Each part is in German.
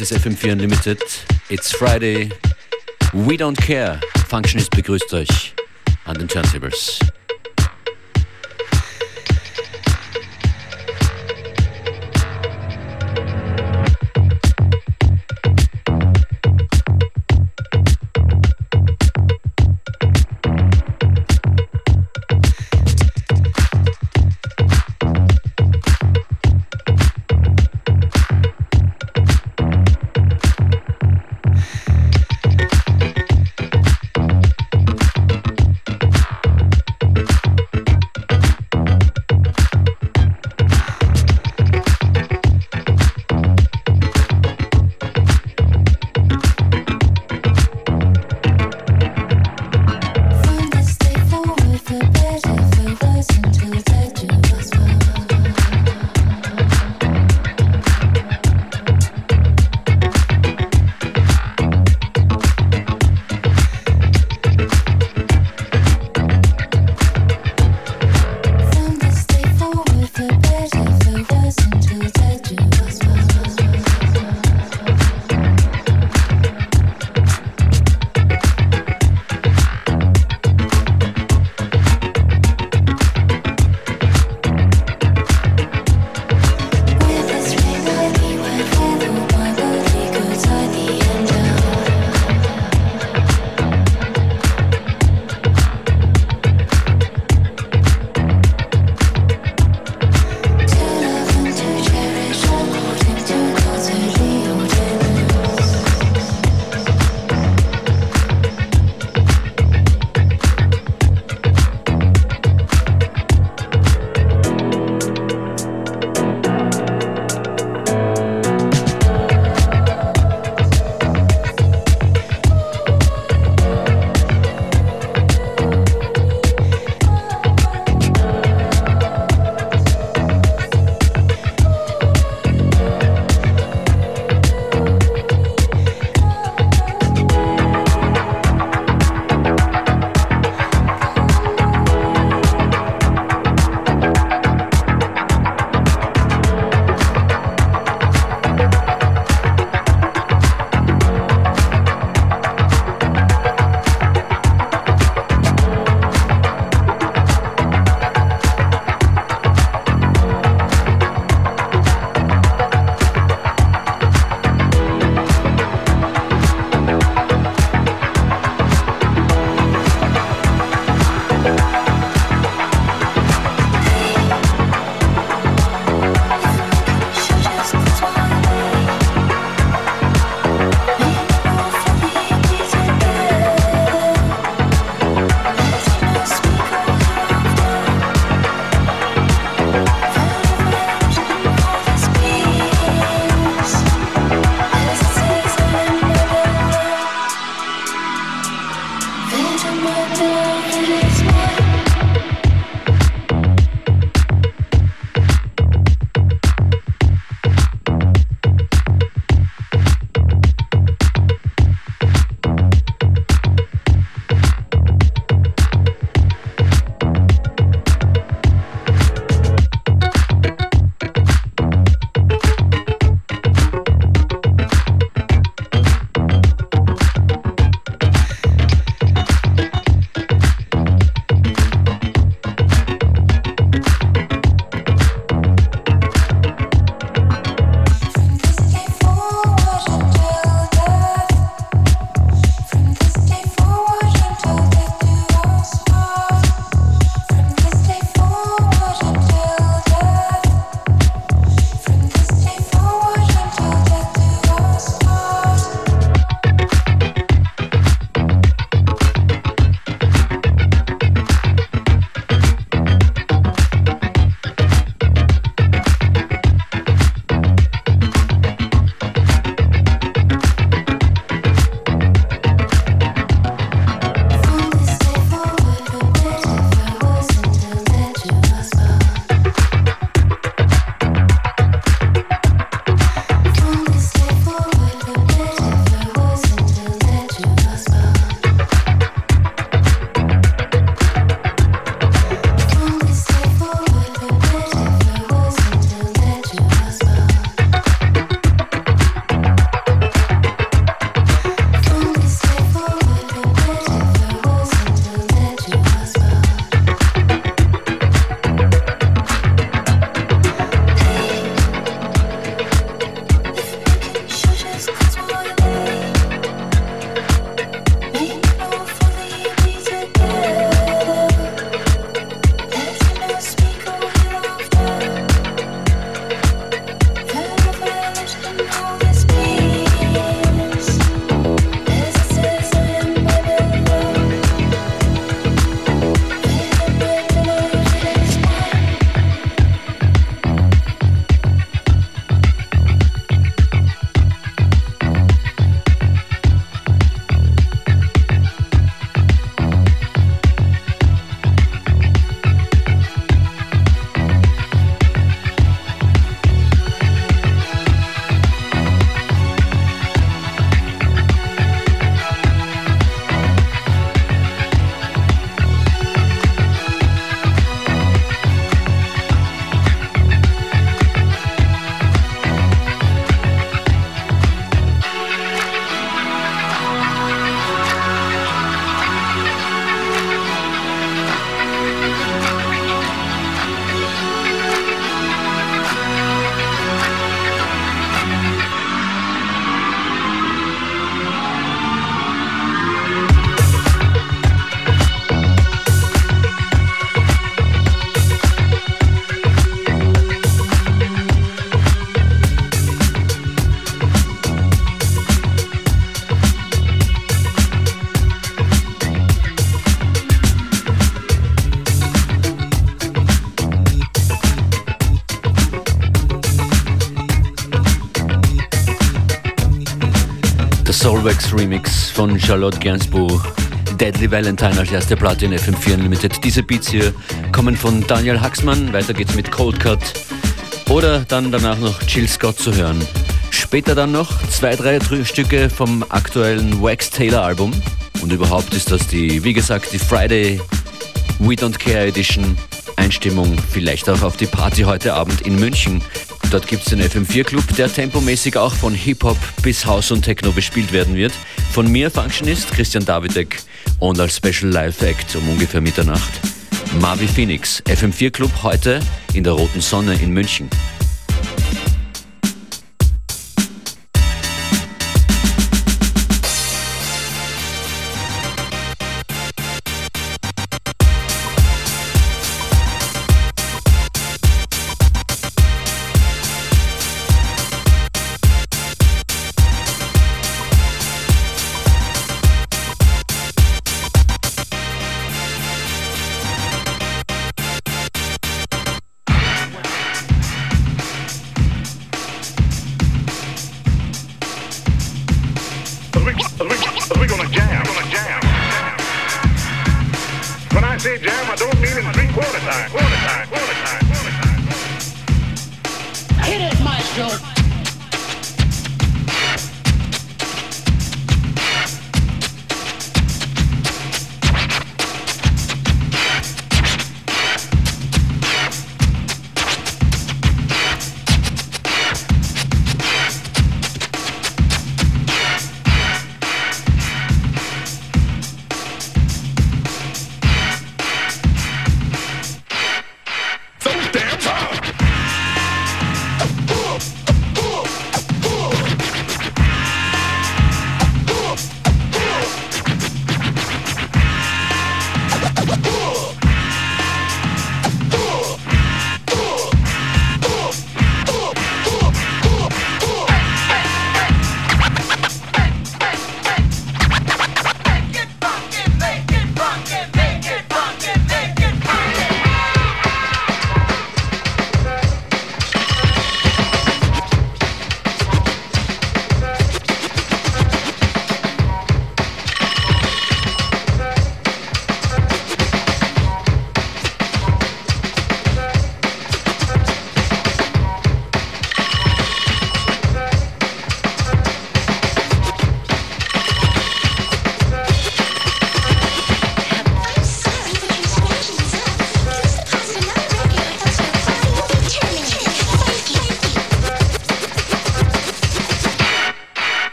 Das ist FM4 Unlimited. It's Friday. We don't care. Functionist begrüßt euch an den Turntables. Soulwax Remix von Charlotte Gainsbourg. Deadly Valentine als erste Platte in FM4 Unlimited. Diese Beats hier kommen von Daniel Haxmann. Weiter geht's mit Cold Cut. Oder dann danach noch Jill Scott zu hören. Später dann noch zwei, drei Stücke vom aktuellen Wax Taylor Album. Und überhaupt ist das die, wie gesagt, die Friday We Don't Care Edition. Einstimmung vielleicht auch auf die Party heute Abend in München. Dort gibt es den FM4 Club, der tempomäßig auch von Hip-Hop bis House und Techno bespielt werden wird. Von mir Functionist Christian Davidek und als Special Live Act um ungefähr Mitternacht Marvi Phoenix, FM4 Club heute in der Roten Sonne in München.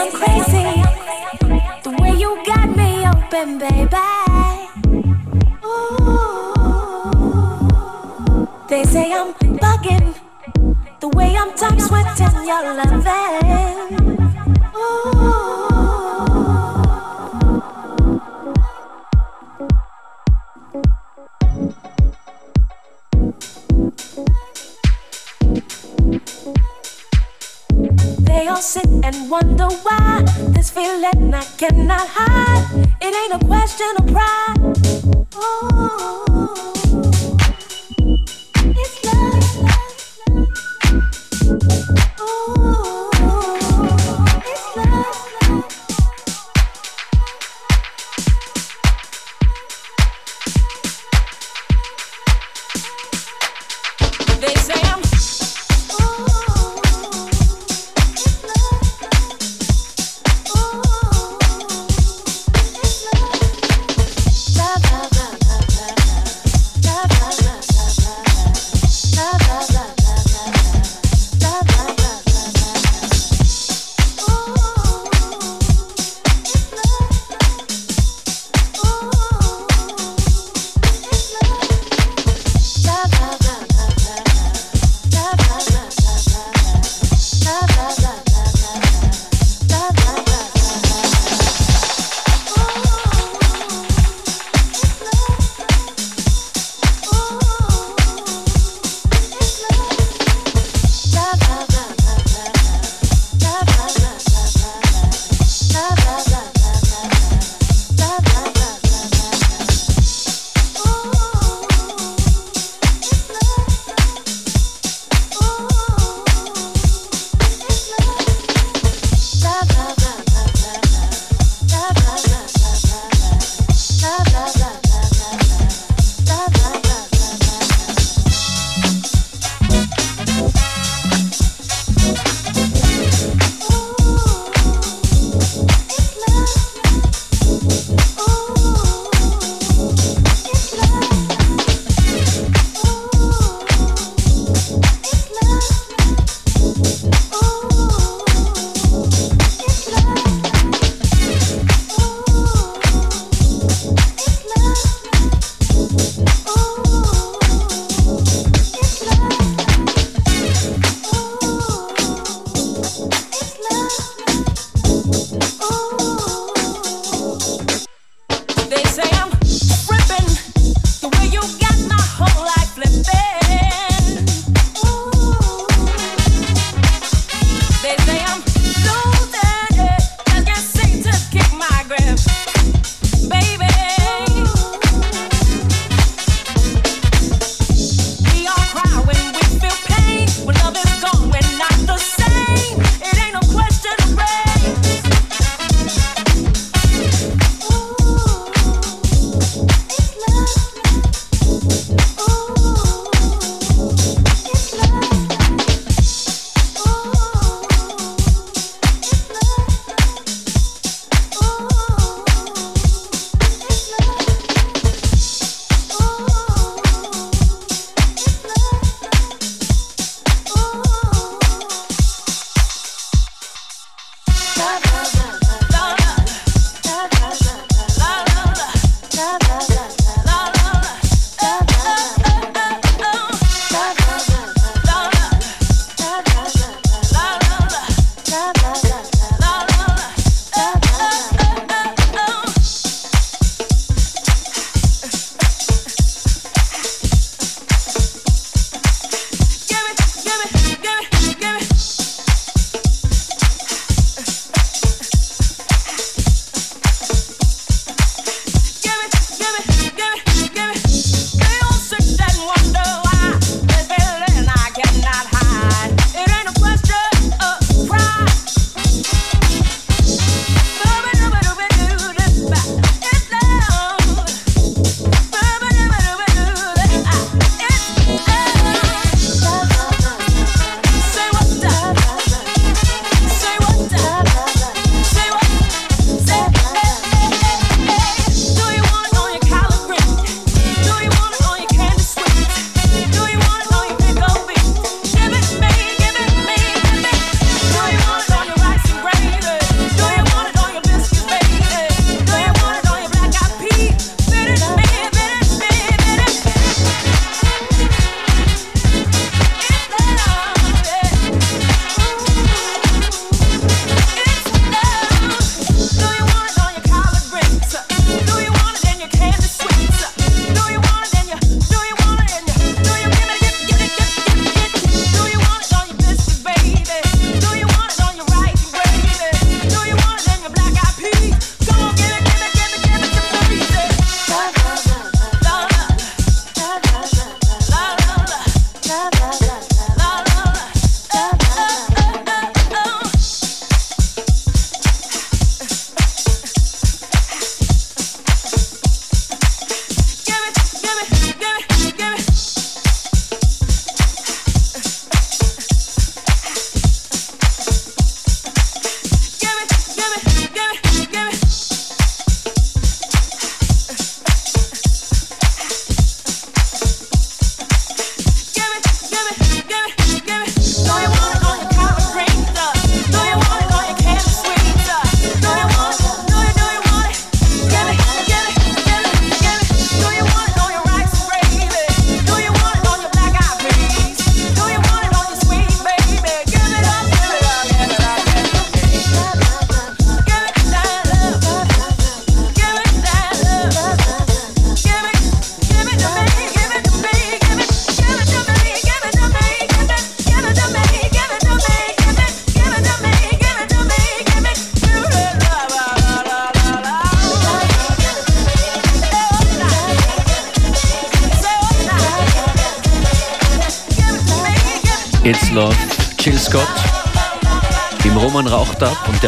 I'm crazy, the way you got me open, baby. Ooh. They say I'm bugging, the way I'm tongue sweating your loving. Feeling I cannot hide. It ain't a question of pride. Oh.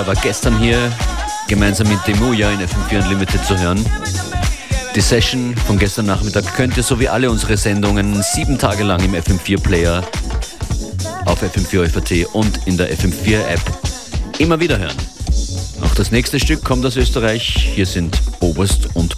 Der war gestern hier gemeinsam mit Demuja in FM4 Unlimited zu hören. Die Session von gestern Nachmittag könnt ihr so wie alle unsere Sendungen sieben Tage lang im FM4 Player auf FM4 FAT und in der FM4 App immer wieder hören. Auch das nächste Stück kommt aus Österreich. Hier sind Oberst und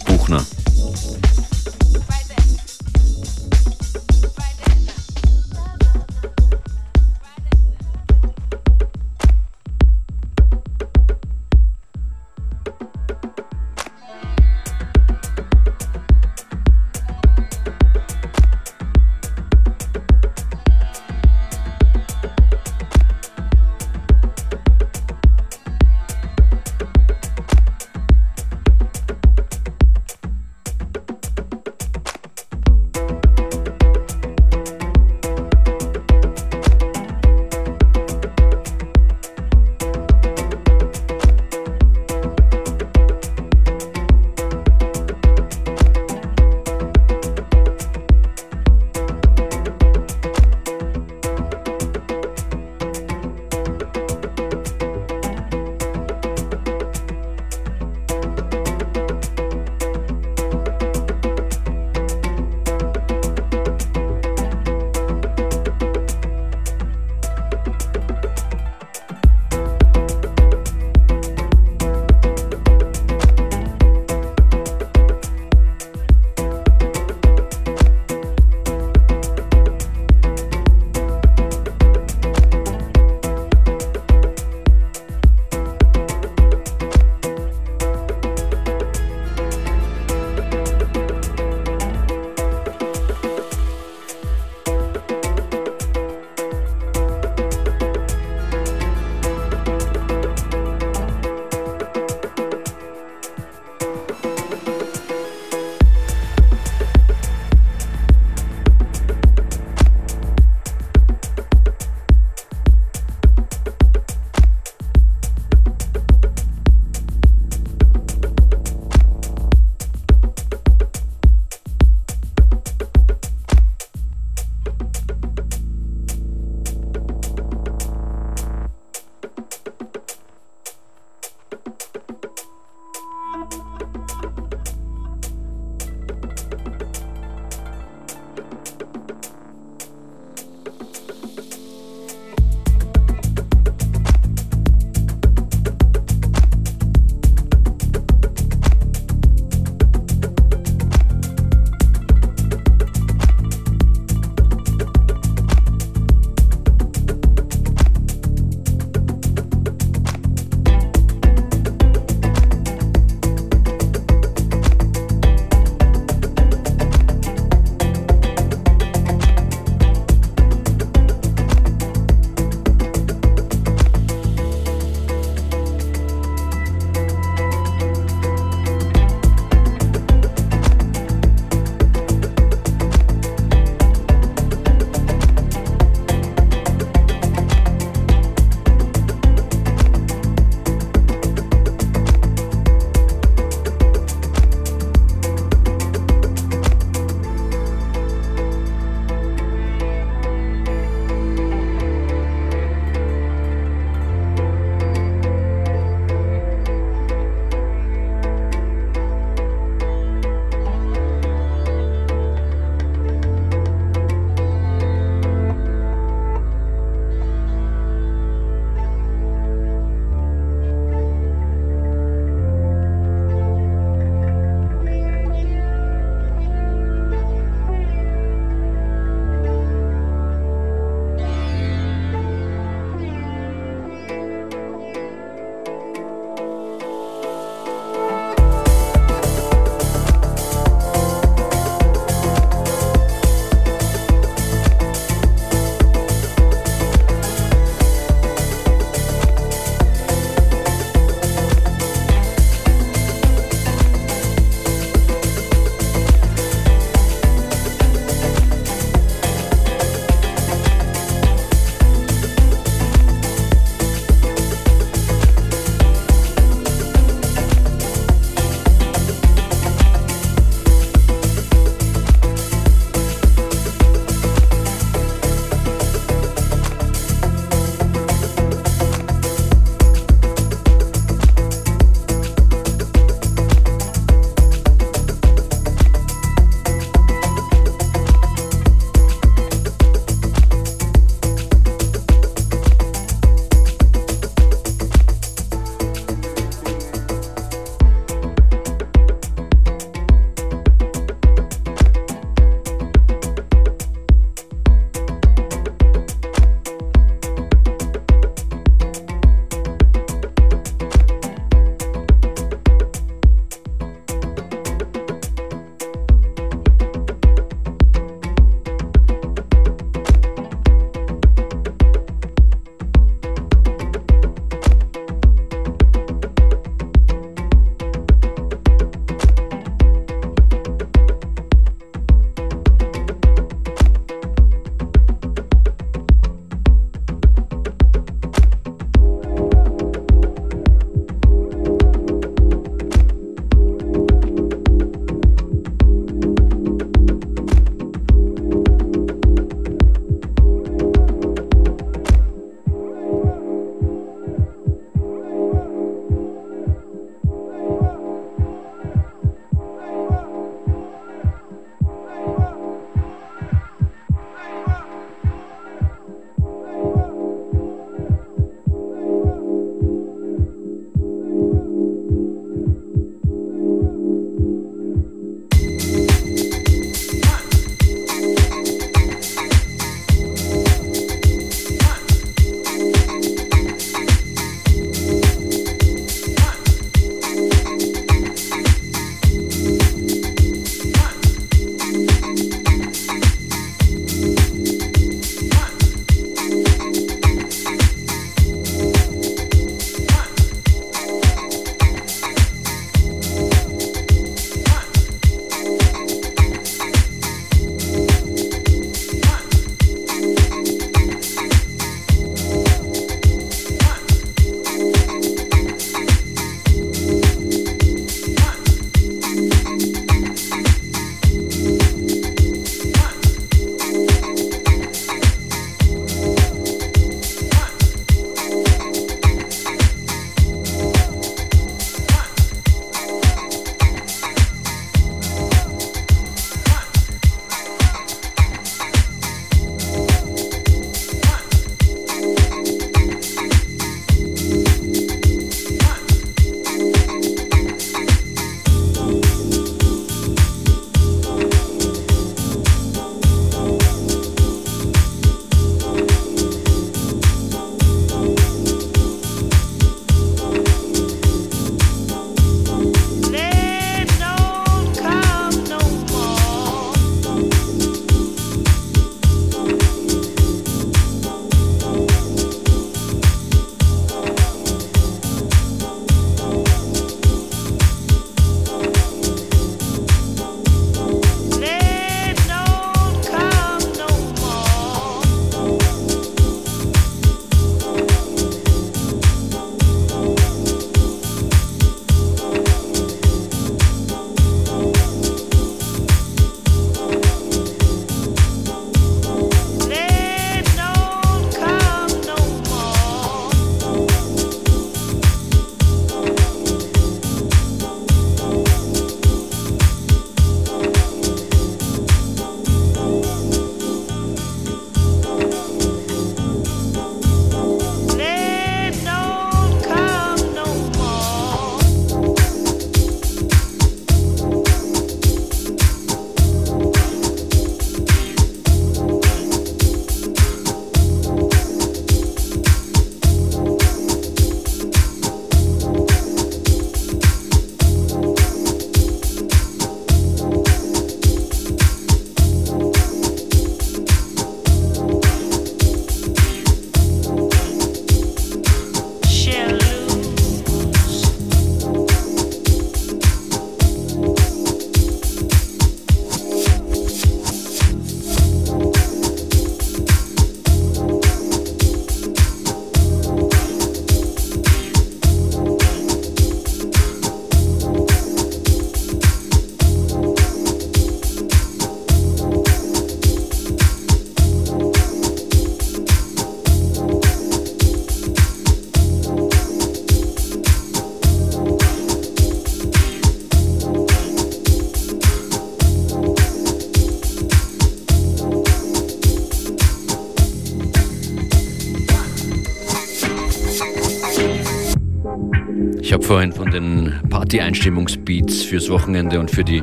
habe vorhin von den Party-Einstimmungsbeats fürs Wochenende und für die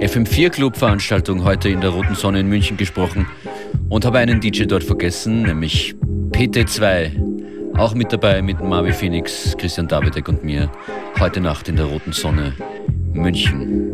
FM4 Club-Veranstaltung heute in der Roten Sonne in München gesprochen und habe einen DJ dort vergessen, nämlich PT2. Auch mit dabei mit Marvi Phoenix, Christian Davidek und mir heute Nacht in der Roten Sonne München.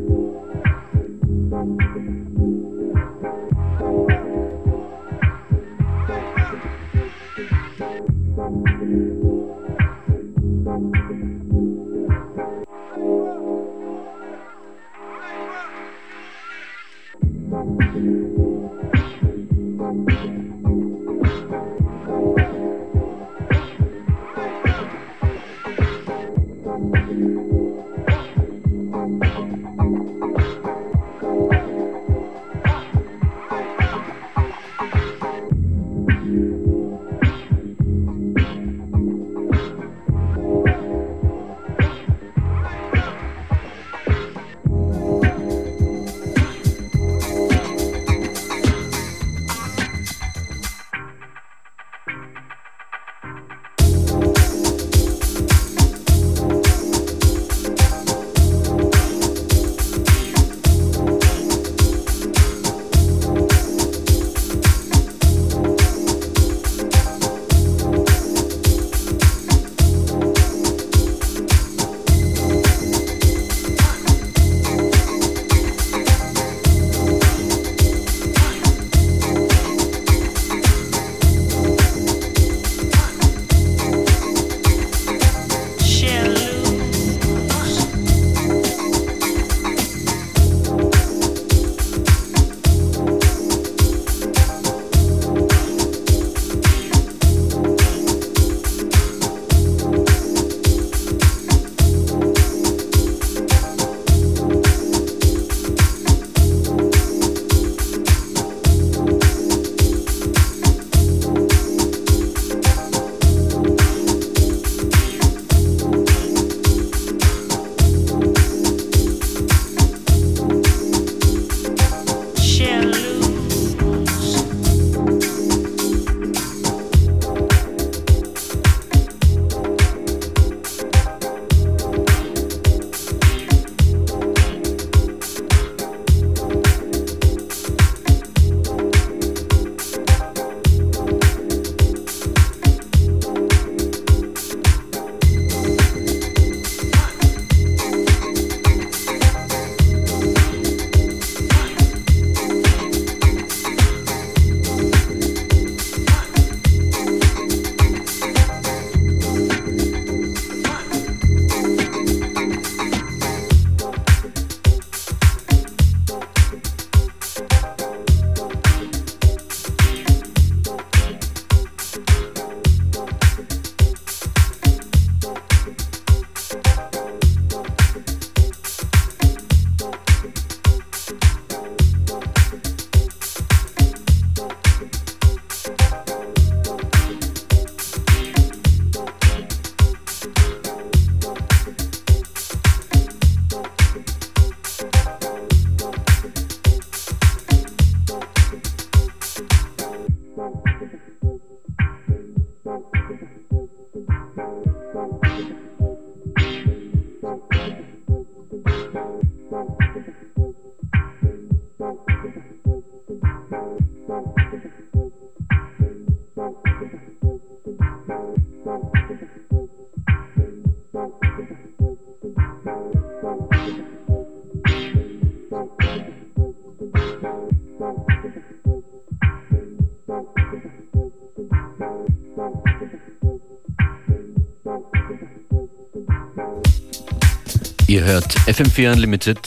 Ihr hört FM4 Unlimited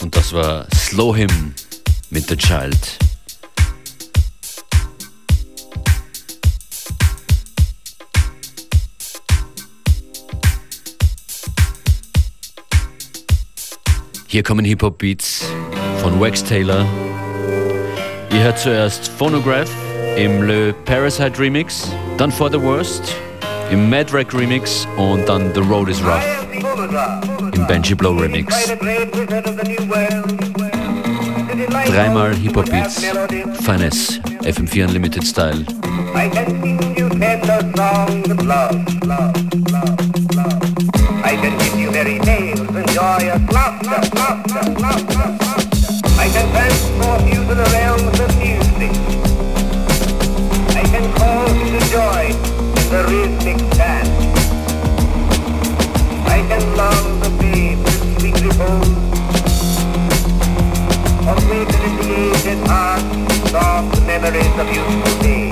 und das war Slow Him mit The Child. Hier kommen Hip-Hop-Beats von Wax Taylor. Ihr hört zuerst Phonograph im Le Parasite Remix, dann For the Worst im Mad Rack Remix und dann The Road is Rough im Benji Blow Remix. Dreimal Hip-Hop-Beats, Finesse, FM4 Unlimited Style. I can sing you tender songs of love, love, love, love. joyous laughter, laughter, laughter. I can transport you to the realms of music. I can cause you to joy in the rhythmic dance. Memories of youthful days.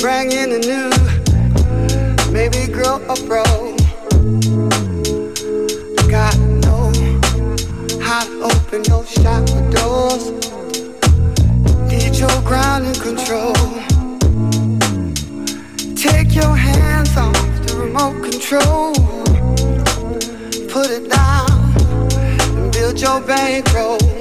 Bring in the new, maybe grow a pro. God knows how to open those shop doors. Need your ground and control. Take your hands off the remote control. Put it down and build your bankroll.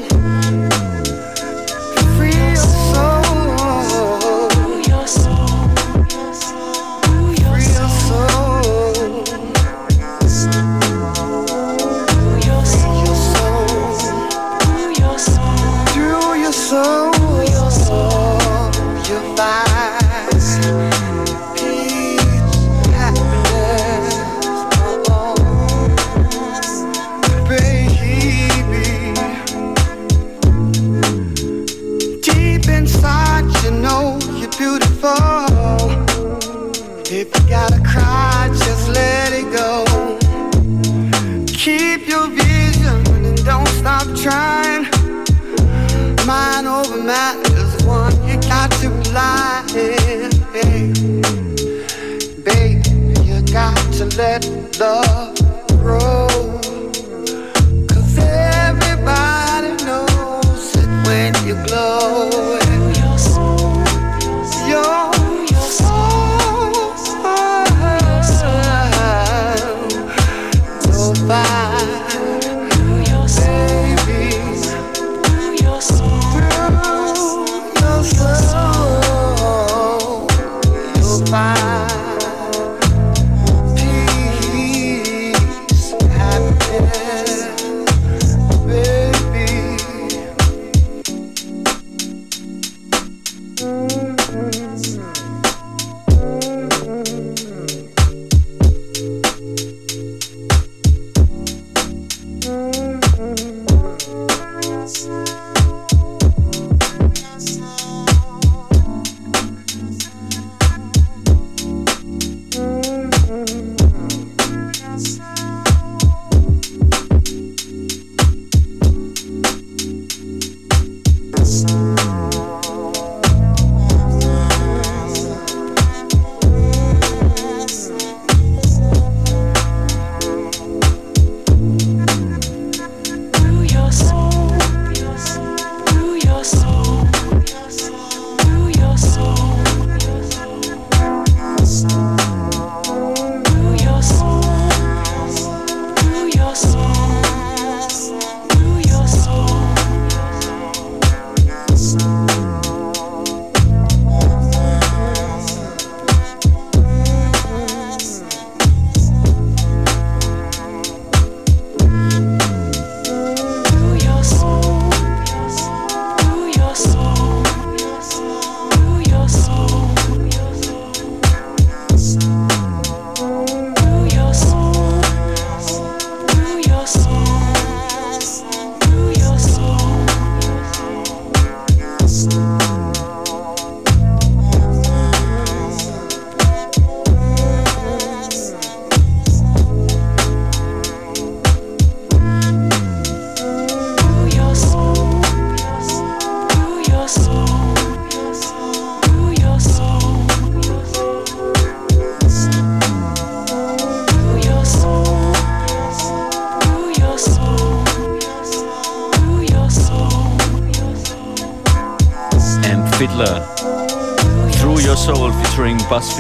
Trying. Mind over matter is one you got to rely. Hey, babe, you got to let love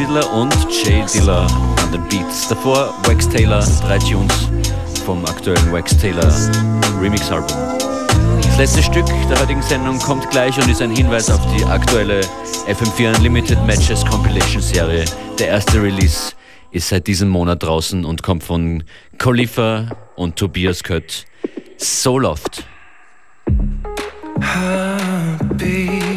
Fiddler und Jay Diller an den Beats. Davor Wax Taylor, drei Tunes vom aktuellen Wax Taylor Remix-Album. Das letzte Stück der heutigen Sendung kommt gleich und ist ein Hinweis auf die aktuelle FM4 Unlimited Matches Compilation Serie. Der erste Release ist seit diesem Monat draußen und kommt von Khalifa und Tobias Kött. So Loft. Heartbeats